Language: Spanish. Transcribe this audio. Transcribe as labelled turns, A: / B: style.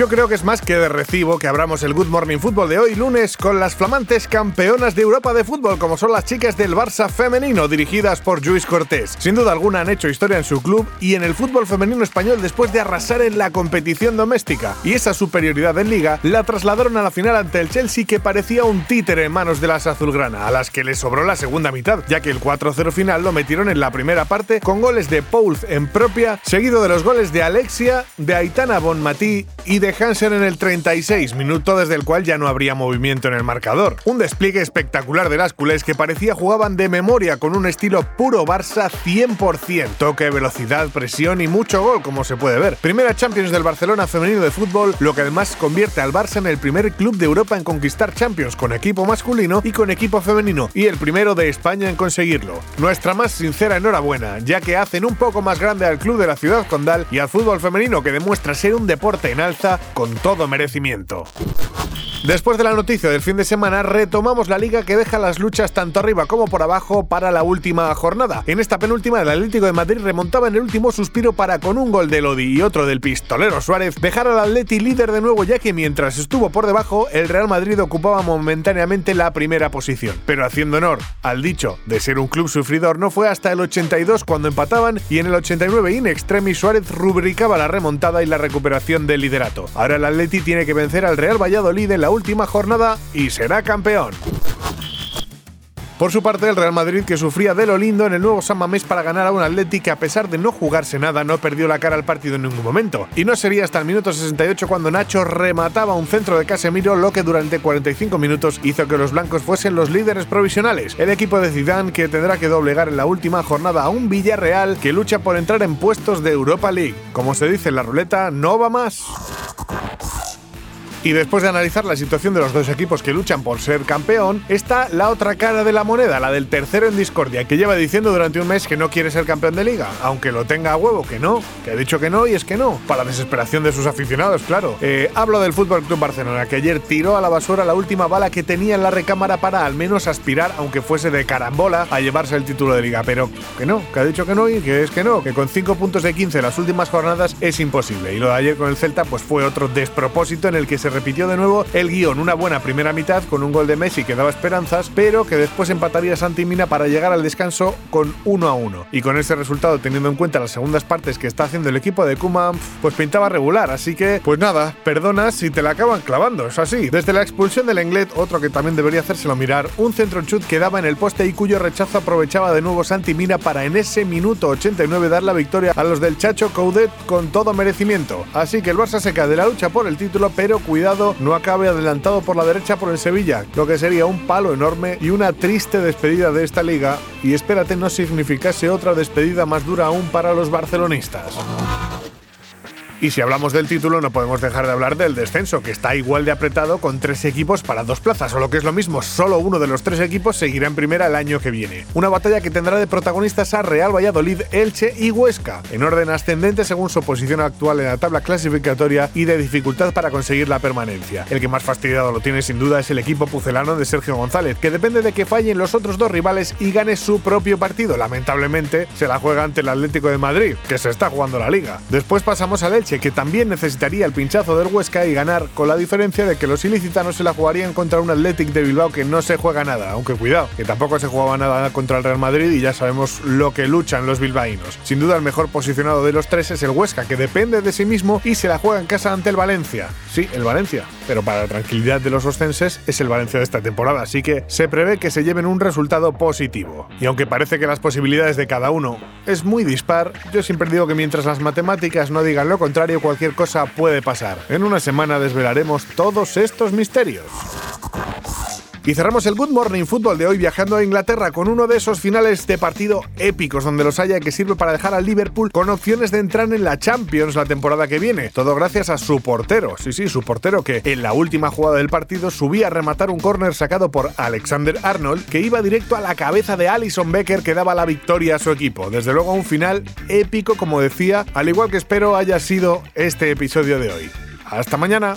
A: Yo creo que es más que de recibo que abramos el Good Morning Football de hoy lunes con las flamantes campeonas de Europa de fútbol como son las chicas del Barça femenino dirigidas por Luis Cortés. Sin duda alguna han hecho historia en su club y en el fútbol femenino español después de arrasar en la competición doméstica y esa superioridad en liga la trasladaron a la final ante el Chelsea que parecía un títere en manos de las azulgrana a las que les sobró la segunda mitad ya que el 4-0 final lo metieron en la primera parte con goles de Pouls en propia seguido de los goles de Alexia, de Aitana Bonmatí y de Hansen en el 36, minuto desde el cual ya no habría movimiento en el marcador. Un despliegue espectacular de las culés que parecía jugaban de memoria con un estilo puro Barça 100%. Toque, velocidad, presión y mucho gol, como se puede ver. Primera Champions del Barcelona femenino de fútbol, lo que además convierte al Barça en el primer club de Europa en conquistar Champions con equipo masculino y con equipo femenino, y el primero de España en conseguirlo. Nuestra más sincera enhorabuena, ya que hacen un poco más grande al club de la ciudad condal y al fútbol femenino que demuestra ser un deporte en alza con todo merecimiento. Después de la noticia del fin de semana, retomamos la liga que deja las luchas tanto arriba como por abajo para la última jornada. En esta penúltima, el Atlético de Madrid remontaba en el último suspiro para, con un gol de Lodi y otro del pistolero Suárez, dejar al Atleti líder de nuevo, ya que mientras estuvo por debajo, el Real Madrid ocupaba momentáneamente la primera posición. Pero haciendo honor al dicho de ser un club sufridor, no fue hasta el 82 cuando empataban y en el 89 in extremis Suárez rubricaba la remontada y la recuperación del liderato. Ahora el Atleti tiene que vencer al Real Valladolid en la última jornada y será campeón. Por su parte, el Real Madrid, que sufría de lo lindo en el nuevo San Mamés para ganar a un Atleti que, a pesar de no jugarse nada, no perdió la cara al partido en ningún momento. Y no sería hasta el minuto 68 cuando Nacho remataba un centro de Casemiro, lo que durante 45 minutos hizo que los blancos fuesen los líderes provisionales. El equipo de Zidane que tendrá que doblegar en la última jornada a un Villarreal que lucha por entrar en puestos de Europa League. Como se dice en la ruleta, no va más. Y después de analizar la situación de los dos equipos que luchan por ser campeón, está la otra cara de la moneda, la del tercero en discordia, que lleva diciendo durante un mes que no quiere ser campeón de liga, aunque lo tenga a huevo, que no, que ha dicho que no y es que no, para desesperación de sus aficionados, claro. Eh, hablo del Fútbol Club Barcelona, que ayer tiró a la basura la última bala que tenía en la recámara para al menos aspirar, aunque fuese de carambola, a llevarse el título de liga, pero que no, que ha dicho que no y que es que no, que con 5 puntos de 15 en las últimas jornadas es imposible. Y lo de ayer con el Celta, pues fue otro despropósito en el que se repitió de nuevo el guion, una buena primera mitad con un gol de Messi que daba esperanzas, pero que después empataría Santi Mina para llegar al descanso con 1 a 1. Y con ese resultado, teniendo en cuenta las segundas partes que está haciendo el equipo de Kuma, pues pintaba regular, así que, pues nada, perdonas si te la acaban clavando, es así. Desde la expulsión del Englet, otro que también debería hacérselo mirar, un centro chut que daba en el poste y cuyo rechazo aprovechaba de nuevo Santi Mina para en ese minuto 89 dar la victoria a los del Chacho Coudet con todo merecimiento. Así que el Barça se cae de la lucha por el título, pero cuidado, no acabe adelantado por la derecha por el Sevilla, lo que sería un palo enorme y una triste despedida de esta liga, y espérate no significase otra despedida más dura aún para los barcelonistas. Y si hablamos del título, no podemos dejar de hablar del descenso, que está igual de apretado con tres equipos para dos plazas, o lo que es lo mismo, solo uno de los tres equipos seguirá en primera el año que viene. Una batalla que tendrá de protagonistas a Real Valladolid, Elche y Huesca, en orden ascendente según su posición actual en la tabla clasificatoria y de dificultad para conseguir la permanencia. El que más fastidiado lo tiene sin duda es el equipo pucelano de Sergio González, que depende de que fallen los otros dos rivales y gane su propio partido. Lamentablemente, se la juega ante el Atlético de Madrid, que se está jugando la liga. Después pasamos al Elche que también necesitaría el pinchazo del Huesca y ganar, con la diferencia de que los ilicitanos se la jugarían contra un Athletic de Bilbao que no se juega nada, aunque cuidado, que tampoco se jugaba nada contra el Real Madrid y ya sabemos lo que luchan los bilbaínos. Sin duda el mejor posicionado de los tres es el Huesca, que depende de sí mismo y se la juega en casa ante el Valencia. Sí, el Valencia, pero para la tranquilidad de los oscenses es el Valencia de esta temporada, así que se prevé que se lleven un resultado positivo. Y aunque parece que las posibilidades de cada uno es muy dispar, yo siempre digo que mientras las matemáticas no digan lo cualquier cosa puede pasar. En una semana desvelaremos todos estos misterios. Y cerramos el Good Morning Football de hoy viajando a Inglaterra con uno de esos finales de partido épicos donde los haya que sirve para dejar al Liverpool con opciones de entrar en la Champions la temporada que viene. Todo gracias a su portero. Sí, sí, su portero que en la última jugada del partido subía a rematar un córner sacado por Alexander Arnold que iba directo a la cabeza de Alison Becker que daba la victoria a su equipo. Desde luego un final épico como decía, al igual que espero haya sido este episodio de hoy. Hasta mañana.